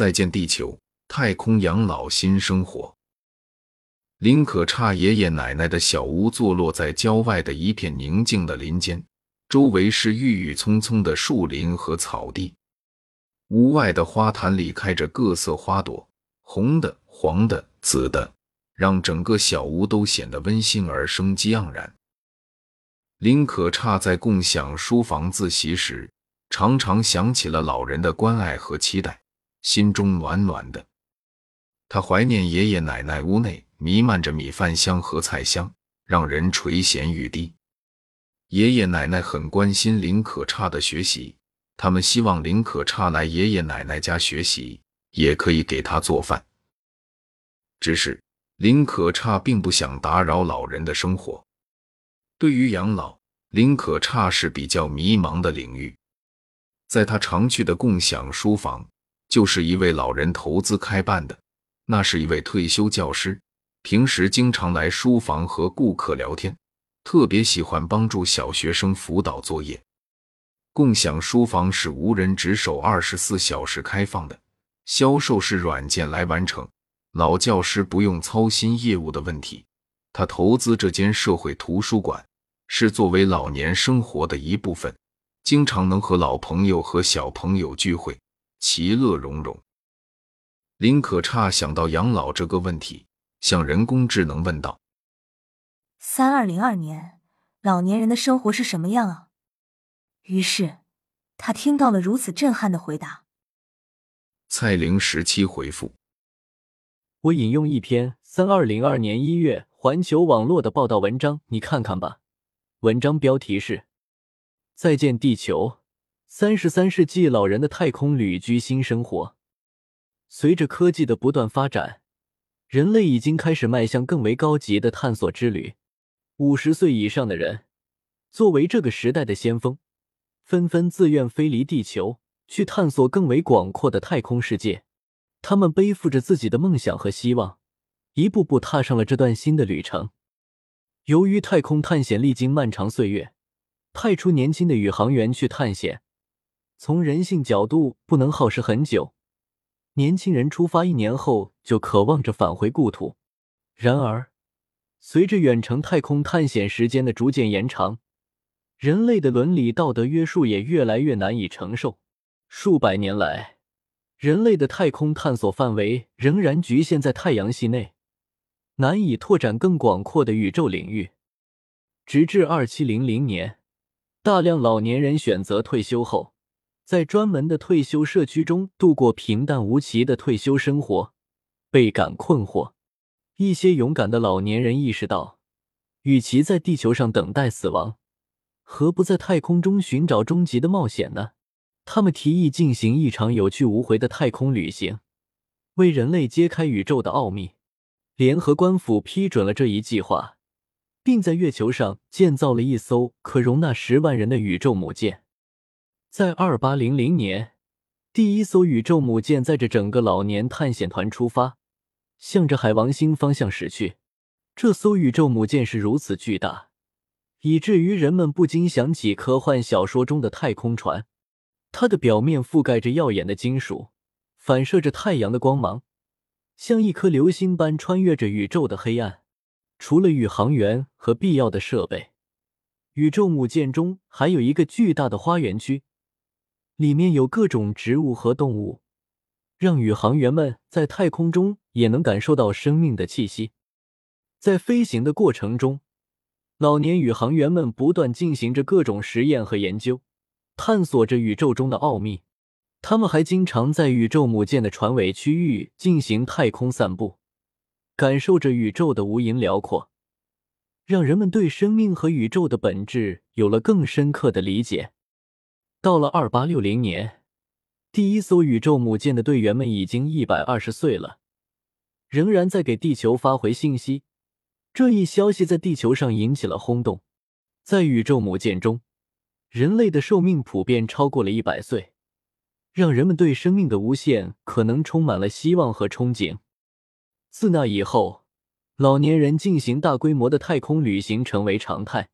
再见地球，太空养老新生活。林可差爷爷奶奶的小屋坐落在郊外的一片宁静的林间，周围是郁郁葱葱的树林和草地。屋外的花坛里开着各色花朵，红的、黄的、紫的，让整个小屋都显得温馨而生机盎然。林可差在共享书房自习时，常常想起了老人的关爱和期待，心中暖暖的。他怀念爷爷奶奶屋内弥漫着米饭香和菜香，让人垂涎欲滴。爷爷奶奶很关心林可差的学习。他们希望林可差来爷爷奶奶家学习，也可以给他做饭。只是林可差并不想打扰老人的生活。对于养老，林可差是比较迷茫的领域。在他常去的共享书房，就是一位老人投资开办的。那是一位退休教师，平时经常来书房和顾客聊天，特别喜欢帮助小学生辅导作业。共享书房是无人值守、二十四小时开放的，销售是软件来完成，老教师不用操心业务的问题。他投资这间社会图书馆，是作为老年生活的一部分，经常能和老朋友和小朋友聚会，其乐融融。林可差想到养老这个问题，向人工智能问道：“三二零二年，老年人的生活是什么样啊？”于是，他听到了如此震撼的回答。蔡玲十七回复：“我引用一篇三二零二年一月环球网络的报道文章，你看看吧。文章标题是《再见地球：三十三世纪老人的太空旅居新生活》。随着科技的不断发展，人类已经开始迈向更为高级的探索之旅。五十岁以上的人，作为这个时代的先锋。”纷纷自愿飞离地球，去探索更为广阔的太空世界。他们背负着自己的梦想和希望，一步步踏上了这段新的旅程。由于太空探险历经漫长岁月，派出年轻的宇航员去探险，从人性角度不能耗时很久。年轻人出发一年后就渴望着返回故土。然而，随着远程太空探险时间的逐渐延长，人类的伦理道德约束也越来越难以承受。数百年来，人类的太空探索范围仍然局限在太阳系内，难以拓展更广阔的宇宙领域。直至二七零零年，大量老年人选择退休后，在专门的退休社区中度过平淡无奇的退休生活，倍感困惑。一些勇敢的老年人意识到，与其在地球上等待死亡，何不在太空中寻找终极的冒险呢？他们提议进行一场有去无回的太空旅行，为人类揭开宇宙的奥秘。联合官府批准了这一计划，并在月球上建造了一艘可容纳十万人的宇宙母舰。在二八零零年，第一艘宇宙母舰载着整个老年探险团出发，向着海王星方向驶去。这艘宇宙母舰是如此巨大。以至于人们不禁想起科幻小说中的太空船，它的表面覆盖着耀眼的金属，反射着太阳的光芒，像一颗流星般穿越着宇宙的黑暗。除了宇航员和必要的设备，宇宙母舰中还有一个巨大的花园区，里面有各种植物和动物，让宇航员们在太空中也能感受到生命的气息。在飞行的过程中。老年宇航员们不断进行着各种实验和研究，探索着宇宙中的奥秘。他们还经常在宇宙母舰的船尾区域进行太空散步，感受着宇宙的无垠辽阔，让人们对生命和宇宙的本质有了更深刻的理解。到了二八六零年，第一艘宇宙母舰的队员们已经一百二十岁了，仍然在给地球发回信息。这一消息在地球上引起了轰动。在宇宙母舰中，人类的寿命普遍超过了一百岁，让人们对生命的无限可能充满了希望和憧憬。自那以后，老年人进行大规模的太空旅行成为常态。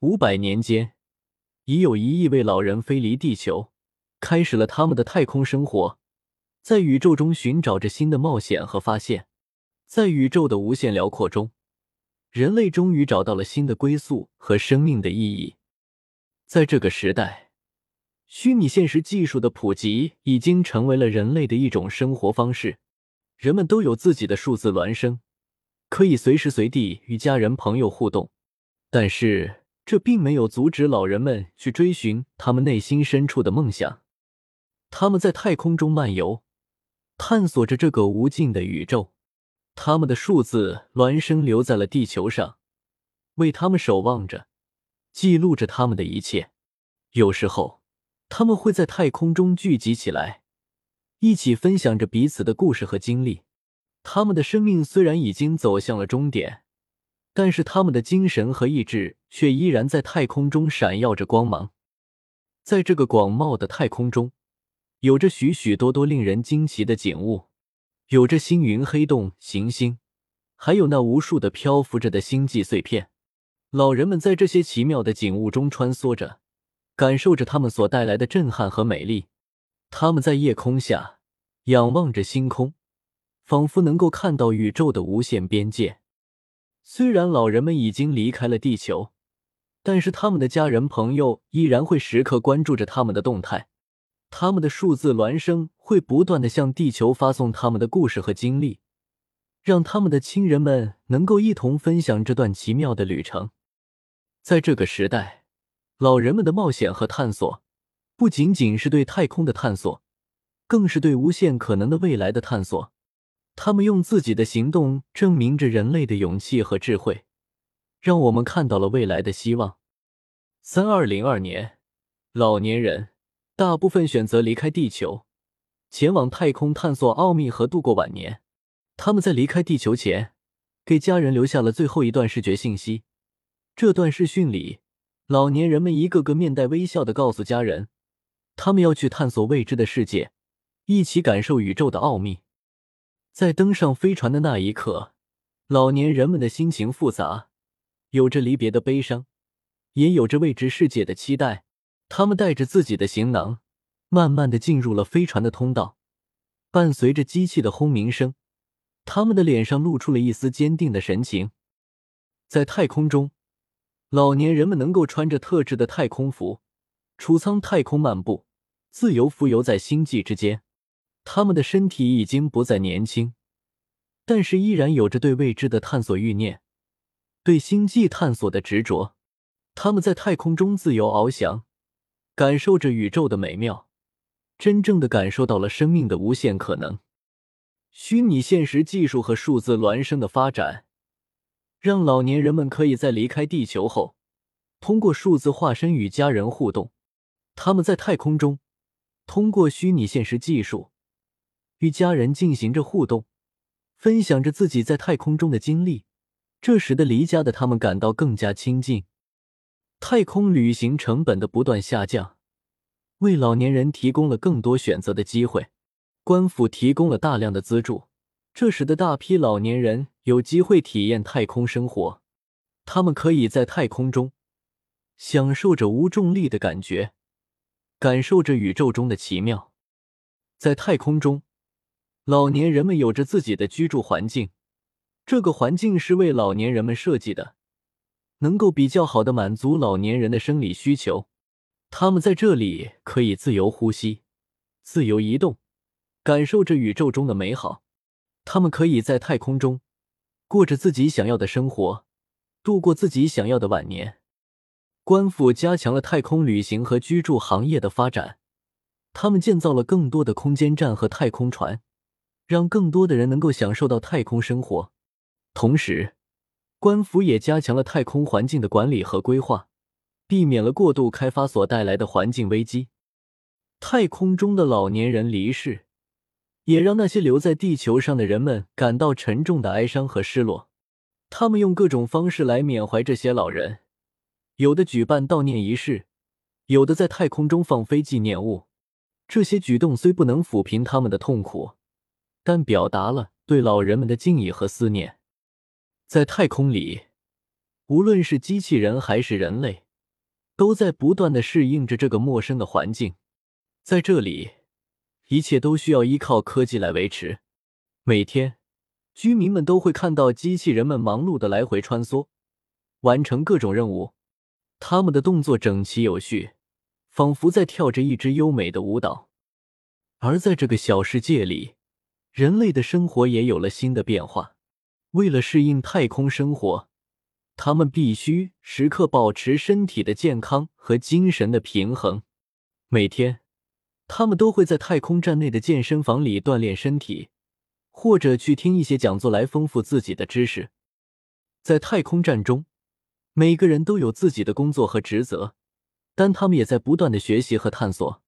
五百年间，已有一亿位老人飞离地球，开始了他们的太空生活。在宇宙中寻找着新的冒险和发现。在宇宙的无限辽阔中，人类终于找到了新的归宿和生命的意义。在这个时代，虚拟现实技术的普及已经成为了人类的一种生活方式。人们都有自己的数字孪生，可以随时随地与家人朋友互动。但是，这并没有阻止老人们去追寻他们内心深处的梦想。他们在太空中漫游，探索着这个无尽的宇宙。他们的数字孪生留在了地球上，为他们守望着，记录着他们的一切。有时候，他们会在太空中聚集起来，一起分享着彼此的故事和经历。他们的生命虽然已经走向了终点。但是他们的精神和意志却依然在太空中闪耀着光芒。在这个广袤的太空中，有着许许多多令人惊奇的景物，有着星云、黑洞、行星，还有那无数的漂浮着的星际碎片。老人们在这些奇妙的景物中穿梭着，感受着他们所带来的震撼和美丽。他们在夜空下仰望着星空，仿佛能够看到宇宙的无限边界。虽然老人们已经离开了地球，但是他们的家人朋友依然会时刻关注着他们的动态。他们的数字孪生会不断的向地球发送他们的故事和经历，让他们的亲人们能够一同分享这段奇妙的旅程。在这个时代，老人们的冒险和探索不仅仅是对太空的探索，更是对无限可能的未来的探索。他们用自己的行动证明着人类的勇气和智慧，让我们看到了未来的希望。三二零二年，老年人大部分选择离开地球，前往太空探索奥秘和度过晚年。他们在离开地球前，给家人留下了最后一段视觉信息。这段视讯里，老年人们一个个面带微笑的告诉家人，他们要去探索未知的世界，一起感受宇宙的奥秘。在登上飞船的那一刻，老年人们的心情复杂，有着离别的悲伤，也有着未知世界的期待。他们带着自己的行囊，慢慢的进入了飞船的通道。伴随着机器的轰鸣声，他们的脸上露出了一丝坚定的神情。在太空中，老年人们能够穿着特制的太空服，储仓太空漫步，自由浮游在星际之间。他们的身体已经不再年轻，但是依然有着对未知的探索欲念，对星际探索的执着。他们在太空中自由翱翔，感受着宇宙的美妙，真正的感受到了生命的无限可能。虚拟现实技术和数字孪生的发展，让老年人们可以在离开地球后，通过数字化身与家人互动。他们在太空中，通过虚拟现实技术。与家人进行着互动，分享着自己在太空中的经历，这使得离家的他们感到更加亲近。太空旅行成本的不断下降，为老年人提供了更多选择的机会。官府提供了大量的资助，这使得大批老年人有机会体验太空生活。他们可以在太空中享受着无重力的感觉，感受着宇宙中的奇妙。在太空中。老年人们有着自己的居住环境，这个环境是为老年人们设计的，能够比较好的满足老年人的生理需求。他们在这里可以自由呼吸、自由移动，感受着宇宙中的美好。他们可以在太空中过着自己想要的生活，度过自己想要的晚年。官府加强了太空旅行和居住行业的发展，他们建造了更多的空间站和太空船。让更多的人能够享受到太空生活，同时，官府也加强了太空环境的管理和规划，避免了过度开发所带来的环境危机。太空中的老年人离世，也让那些留在地球上的人们感到沉重的哀伤和失落。他们用各种方式来缅怀这些老人，有的举办悼念仪式，有的在太空中放飞纪念物。这些举动虽不能抚平他们的痛苦。但表达了对老人们的敬意和思念。在太空里，无论是机器人还是人类，都在不断的适应着这个陌生的环境。在这里，一切都需要依靠科技来维持。每天，居民们都会看到机器人们忙碌的来回穿梭，完成各种任务。他们的动作整齐有序，仿佛在跳着一支优美的舞蹈。而在这个小世界里，人类的生活也有了新的变化。为了适应太空生活，他们必须时刻保持身体的健康和精神的平衡。每天，他们都会在太空站内的健身房里锻炼身体，或者去听一些讲座来丰富自己的知识。在太空站中，每个人都有自己的工作和职责，但他们也在不断的学习和探索。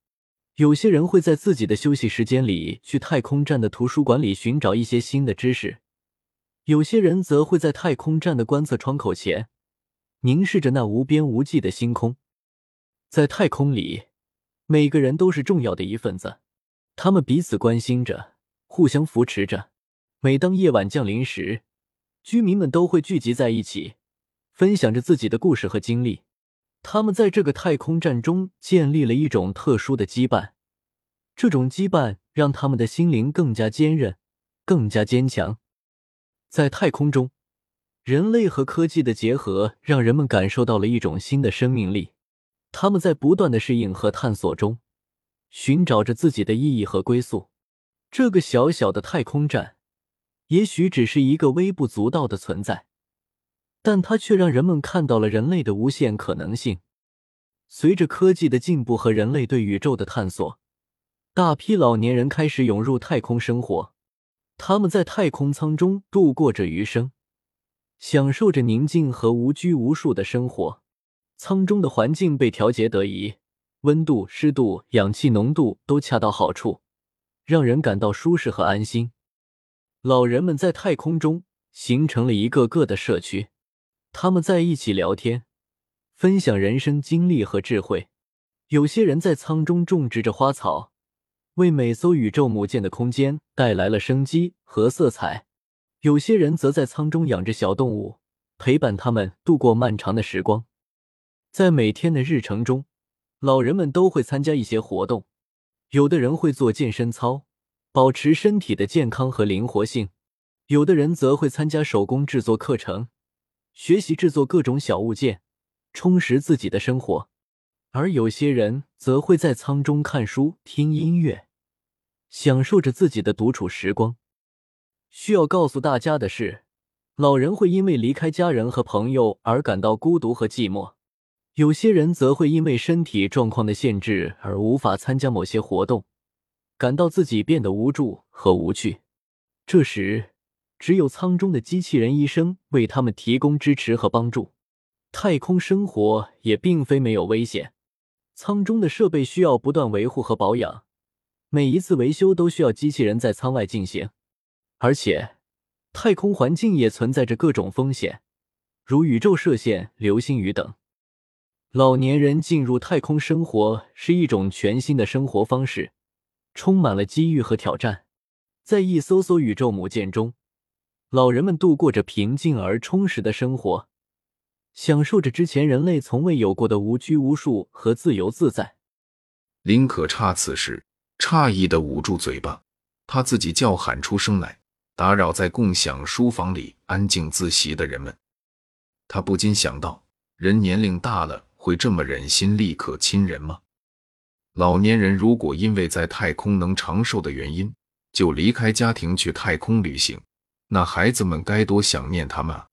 有些人会在自己的休息时间里去太空站的图书馆里寻找一些新的知识。有些人则会在太空站的观测窗口前，凝视着那无边无际的星空。在太空里，每个人都是重要的一份子，他们彼此关心着，互相扶持着。每当夜晚降临时，居民们都会聚集在一起，分享着自己的故事和经历。他们在这个太空站中建立了一种特殊的羁绊，这种羁绊让他们的心灵更加坚韧，更加坚强。在太空中，人类和科技的结合让人们感受到了一种新的生命力。他们在不断的适应和探索中，寻找着自己的意义和归宿。这个小小的太空站，也许只是一个微不足道的存在，但它却让人们看到了人类的无限可能性。随着科技的进步和人类对宇宙的探索，大批老年人开始涌入太空生活。他们在太空舱中度过着余生，享受着宁静和无拘无束的生活。舱中的环境被调节得宜，温度、湿度、氧气浓度都恰到好处，让人感到舒适和安心。老人们在太空中形成了一个个的社区，他们在一起聊天，分享人生经历和智慧。有些人在舱中种植着花草。为每艘宇宙母舰的空间带来了生机和色彩。有些人则在舱中养着小动物，陪伴他们度过漫长的时光。在每天的日程中，老人们都会参加一些活动。有的人会做健身操，保持身体的健康和灵活性；有的人则会参加手工制作课程，学习制作各种小物件，充实自己的生活。而有些人则会在舱中看书、听音乐，享受着自己的独处时光。需要告诉大家的是，老人会因为离开家人和朋友而感到孤独和寂寞；有些人则会因为身体状况的限制而无法参加某些活动，感到自己变得无助和无趣。这时，只有舱中的机器人医生为他们提供支持和帮助。太空生活也并非没有危险。舱中的设备需要不断维护和保养，每一次维修都需要机器人在舱外进行。而且，太空环境也存在着各种风险，如宇宙射线、流星雨等。老年人进入太空生活是一种全新的生活方式，充满了机遇和挑战。在一艘艘宇宙母舰中，老人们度过着平静而充实的生活。享受着之前人类从未有过的无拘无束和自由自在。林可差此时诧异的捂住嘴巴，他自己叫喊出声来，打扰在共享书房里安静自习的人们。他不禁想到，人年龄大了会这么忍心立刻亲人吗？老年人如果因为在太空能长寿的原因就离开家庭去太空旅行，那孩子们该多想念他们啊！